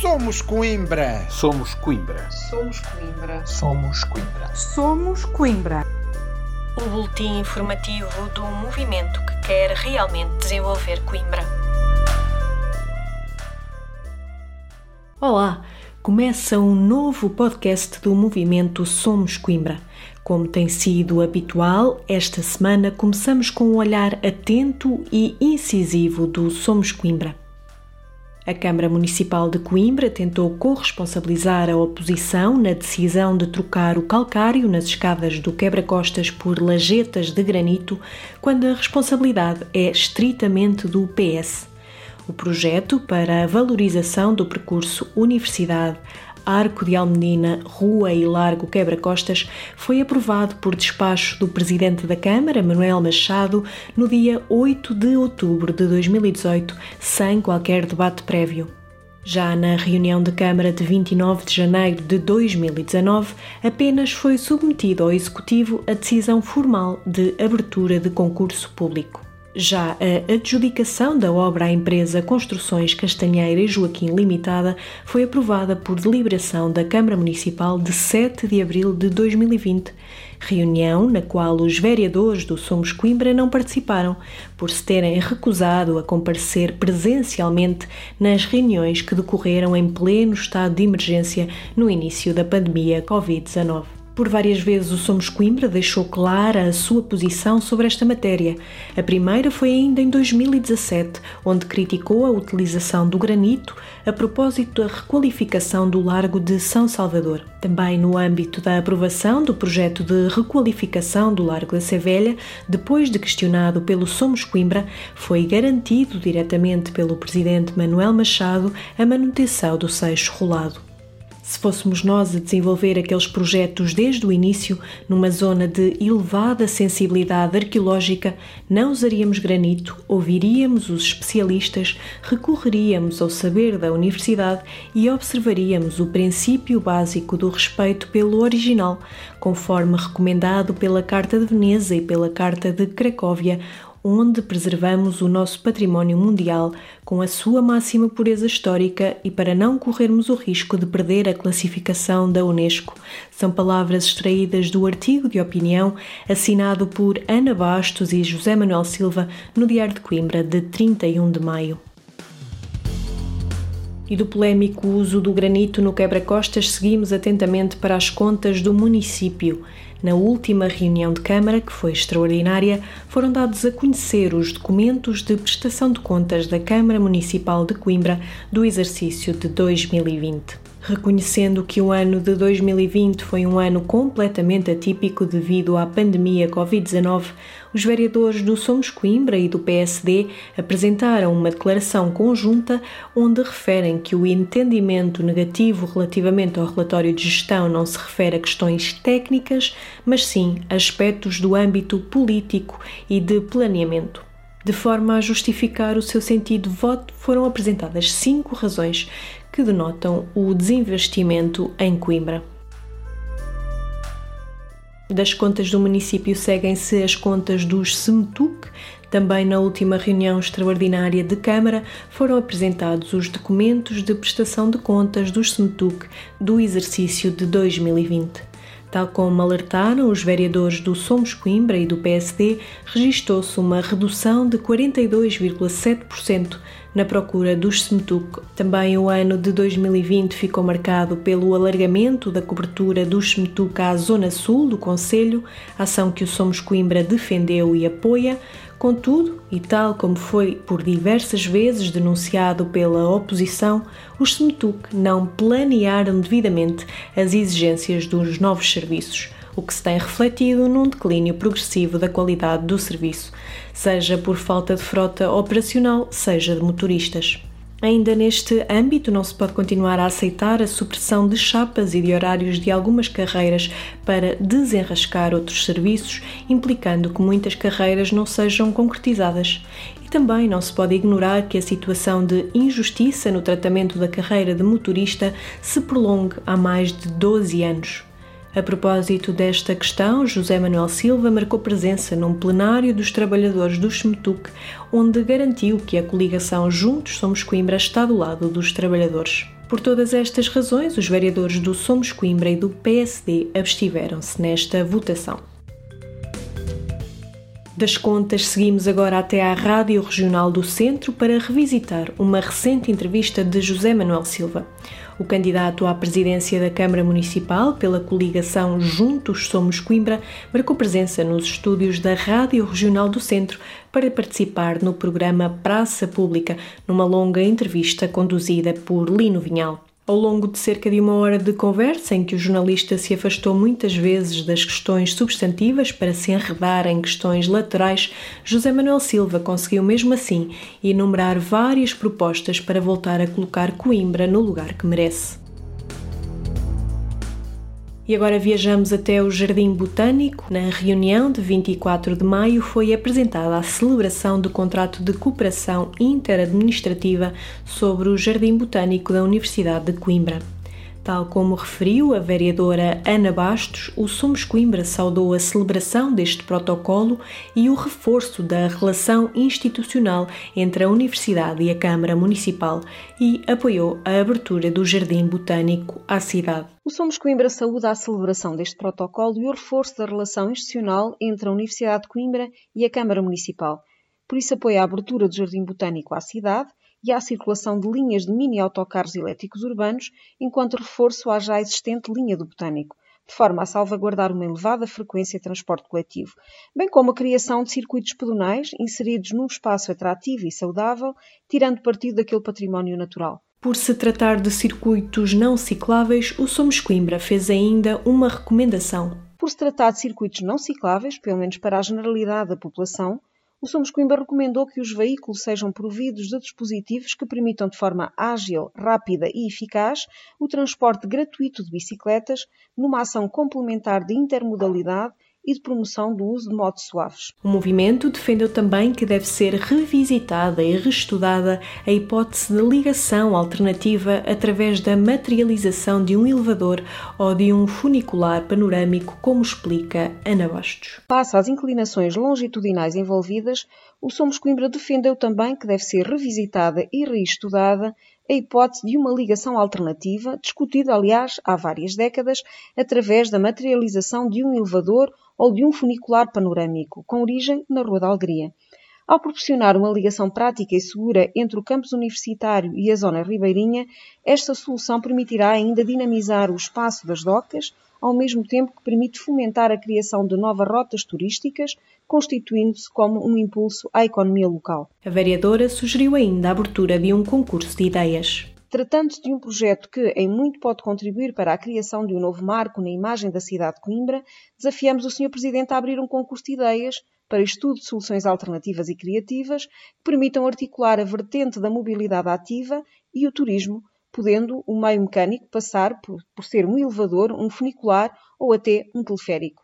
Somos Coimbra. Somos Coimbra. Somos Coimbra. Somos Coimbra. Somos Coimbra. O boletim informativo do movimento que quer realmente desenvolver Coimbra. Olá, começa um novo podcast do movimento Somos Coimbra. Como tem sido habitual, esta semana começamos com um olhar atento e incisivo do Somos Coimbra. A Câmara Municipal de Coimbra tentou corresponsabilizar a oposição na decisão de trocar o calcário nas escadas do quebra-costas por lajetas de granito, quando a responsabilidade é estritamente do PS. O projeto para a valorização do percurso Universidade Arco de Almedina, Rua e Largo Quebra-Costas foi aprovado por despacho do Presidente da Câmara, Manuel Machado, no dia 8 de outubro de 2018, sem qualquer debate prévio. Já na reunião de Câmara de 29 de janeiro de 2019, apenas foi submetido ao Executivo a decisão formal de abertura de concurso público. Já a adjudicação da obra à empresa Construções Castanheira e Joaquim Limitada foi aprovada por deliberação da Câmara Municipal de 7 de abril de 2020, reunião na qual os vereadores do Somos Coimbra não participaram, por se terem recusado a comparecer presencialmente nas reuniões que decorreram em pleno estado de emergência no início da pandemia Covid-19. Por várias vezes o Somos Coimbra deixou clara a sua posição sobre esta matéria. A primeira foi ainda em 2017, onde criticou a utilização do granito a propósito da requalificação do Largo de São Salvador. Também no âmbito da aprovação do projeto de requalificação do Largo da Sevelha, depois de questionado pelo Somos Coimbra, foi garantido diretamente pelo presidente Manuel Machado a manutenção do seixo rolado. Se fôssemos nós a desenvolver aqueles projetos desde o início, numa zona de elevada sensibilidade arqueológica, não usaríamos granito, ouviríamos os especialistas, recorreríamos ao saber da universidade e observaríamos o princípio básico do respeito pelo original, conforme recomendado pela Carta de Veneza e pela Carta de Cracóvia, onde preservamos o nosso património mundial com a sua máxima pureza histórica e para não corrermos o risco de perder a classificação da Unesco. São palavras extraídas do artigo de opinião assinado por Ana Bastos e José Manuel Silva no Diário de Coimbra de 31 de maio e do polémico uso do granito no quebra-costas, seguimos atentamente para as contas do município. Na última reunião de Câmara, que foi extraordinária, foram dados a conhecer os documentos de prestação de contas da Câmara Municipal de Coimbra do exercício de 2020 reconhecendo que o ano de 2020 foi um ano completamente atípico devido à pandemia Covid-19, os vereadores do Somos Coimbra e do PSD apresentaram uma declaração conjunta onde referem que o entendimento negativo relativamente ao relatório de gestão não se refere a questões técnicas, mas sim a aspectos do âmbito político e de planeamento. De forma a justificar o seu sentido de voto, foram apresentadas cinco razões que denotam o desinvestimento em Coimbra. Das contas do município seguem-se as contas dos SEMTUC. Também na última reunião extraordinária de Câmara foram apresentados os documentos de prestação de contas dos SEMTUC do exercício de 2020. Tal como alertaram os vereadores do Somos Coimbra e do PSD, registou-se uma redução de 42,7% na procura dos SMTUC. Também o ano de 2020 ficou marcado pelo alargamento da cobertura dos SMTUC à Zona Sul do Conselho, ação que o Somos Coimbra defendeu e apoia, Contudo, e tal como foi por diversas vezes denunciado pela oposição, os SEMTUC não planearam devidamente as exigências dos novos serviços, o que se tem refletido num declínio progressivo da qualidade do serviço, seja por falta de frota operacional, seja de motoristas. Ainda neste âmbito, não se pode continuar a aceitar a supressão de chapas e de horários de algumas carreiras para desenrascar outros serviços, implicando que muitas carreiras não sejam concretizadas. E também não se pode ignorar que a situação de injustiça no tratamento da carreira de motorista se prolongue há mais de 12 anos. A propósito desta questão, José Manuel Silva marcou presença num plenário dos trabalhadores do SMTUC, onde garantiu que a coligação Juntos Somos Coimbra está do lado dos trabalhadores. Por todas estas razões, os vereadores do Somos Coimbra e do PSD abstiveram-se nesta votação. Das contas, seguimos agora até à Rádio Regional do Centro para revisitar uma recente entrevista de José Manuel Silva. O candidato à presidência da Câmara Municipal pela coligação Juntos Somos Coimbra marcou presença nos estúdios da Rádio Regional do Centro para participar no programa Praça Pública, numa longa entrevista conduzida por Lino Vinhal. Ao longo de cerca de uma hora de conversa, em que o jornalista se afastou muitas vezes das questões substantivas para se enredar em questões laterais, José Manuel Silva conseguiu mesmo assim enumerar várias propostas para voltar a colocar Coimbra no lugar que merece. E agora viajamos até o Jardim Botânico. Na reunião de 24 de maio foi apresentada a celebração do contrato de cooperação interadministrativa sobre o Jardim Botânico da Universidade de Coimbra. Tal como referiu a vereadora Ana Bastos, o Somos Coimbra saudou a celebração deste protocolo e o reforço da relação institucional entre a Universidade e a Câmara Municipal e apoiou a abertura do Jardim Botânico à cidade. O Somos Coimbra saúda a celebração deste protocolo e o reforço da relação institucional entre a Universidade de Coimbra e a Câmara Municipal. Por isso apoia a abertura do Jardim Botânico à cidade e à circulação de linhas de mini-autocarros elétricos urbanos, enquanto reforço à já existente linha do Botânico, de forma a salvaguardar uma elevada frequência de transporte coletivo, bem como a criação de circuitos pedonais inseridos num espaço atrativo e saudável, tirando partido daquele património natural. Por se tratar de circuitos não cicláveis, o Somos Coimbra fez ainda uma recomendação. Por se tratar de circuitos não cicláveis, pelo menos para a generalidade da população, o Somos Coimbra recomendou que os veículos sejam providos de dispositivos que permitam de forma ágil, rápida e eficaz o transporte gratuito de bicicletas numa ação complementar de intermodalidade e de promoção do uso de motos suaves. O movimento defendeu também que deve ser revisitada e reestudada a hipótese de ligação alternativa através da materialização de um elevador ou de um funicular panorâmico, como explica Ana Bastos. Passa às inclinações longitudinais envolvidas, o Somos Coimbra defendeu também que deve ser revisitada e reestudada a hipótese de uma ligação alternativa, discutida, aliás, há várias décadas, através da materialização de um elevador ou de um funicular panorâmico, com origem na Rua da Alegria. Ao proporcionar uma ligação prática e segura entre o campus universitário e a zona ribeirinha, esta solução permitirá ainda dinamizar o espaço das docas, ao mesmo tempo que permite fomentar a criação de novas rotas turísticas, constituindo-se como um impulso à economia local. A vereadora sugeriu ainda a abertura de um concurso de ideias. Tratando-se de um projeto que em muito pode contribuir para a criação de um novo marco na imagem da cidade de Coimbra, desafiamos o Sr. Presidente a abrir um concurso de ideias para estudo de soluções alternativas e criativas que permitam articular a vertente da mobilidade ativa e o turismo podendo o meio mecânico passar por, por ser um elevador, um funicular ou até um teleférico.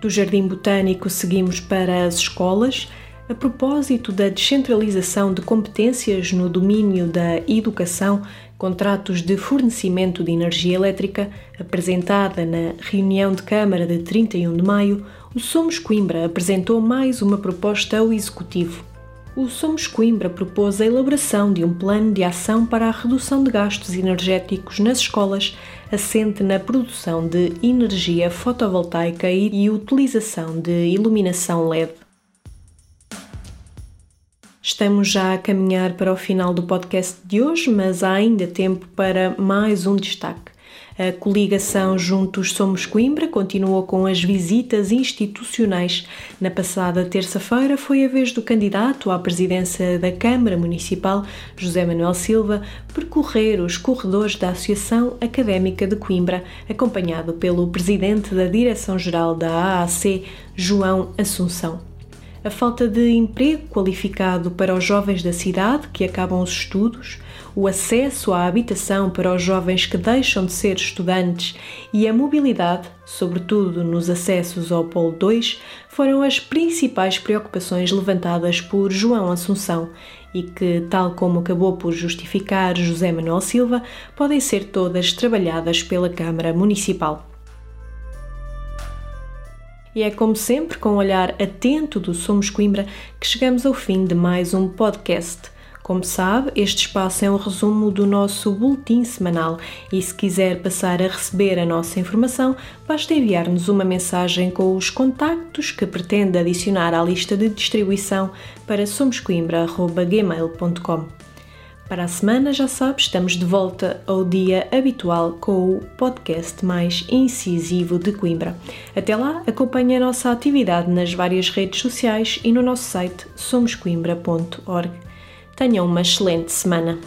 Do Jardim Botânico seguimos para as escolas. A propósito da descentralização de competências no domínio da educação, contratos de fornecimento de energia elétrica, apresentada na reunião de Câmara de 31 de maio, o Somos Coimbra apresentou mais uma proposta ao Executivo o Somos Coimbra propôs a elaboração de um plano de ação para a redução de gastos energéticos nas escolas, assente na produção de energia fotovoltaica e utilização de iluminação LED. Estamos já a caminhar para o final do podcast de hoje, mas há ainda tempo para mais um destaque. A coligação Juntos Somos Coimbra continuou com as visitas institucionais. Na passada terça-feira foi a vez do candidato à presidência da Câmara Municipal, José Manuel Silva, percorrer os corredores da Associação Académica de Coimbra, acompanhado pelo presidente da Direção-Geral da AAC, João Assunção a falta de emprego qualificado para os jovens da cidade que acabam os estudos, o acesso à habitação para os jovens que deixam de ser estudantes e a mobilidade, sobretudo nos acessos ao Polo 2, foram as principais preocupações levantadas por João Assunção e que, tal como acabou por justificar José Manuel Silva, podem ser todas trabalhadas pela Câmara Municipal. E é como sempre, com um olhar atento do Somos Coimbra, que chegamos ao fim de mais um podcast. Como sabe, este espaço é um resumo do nosso boletim semanal e se quiser passar a receber a nossa informação, basta enviar-nos uma mensagem com os contactos que pretende adicionar à lista de distribuição para somoscoimbra.gmail.com. Para a semana, já sabe, estamos de volta ao dia habitual com o podcast mais incisivo de Coimbra. Até lá, acompanhe a nossa atividade nas várias redes sociais e no nosso site somoscoimbra.org. Tenham uma excelente semana.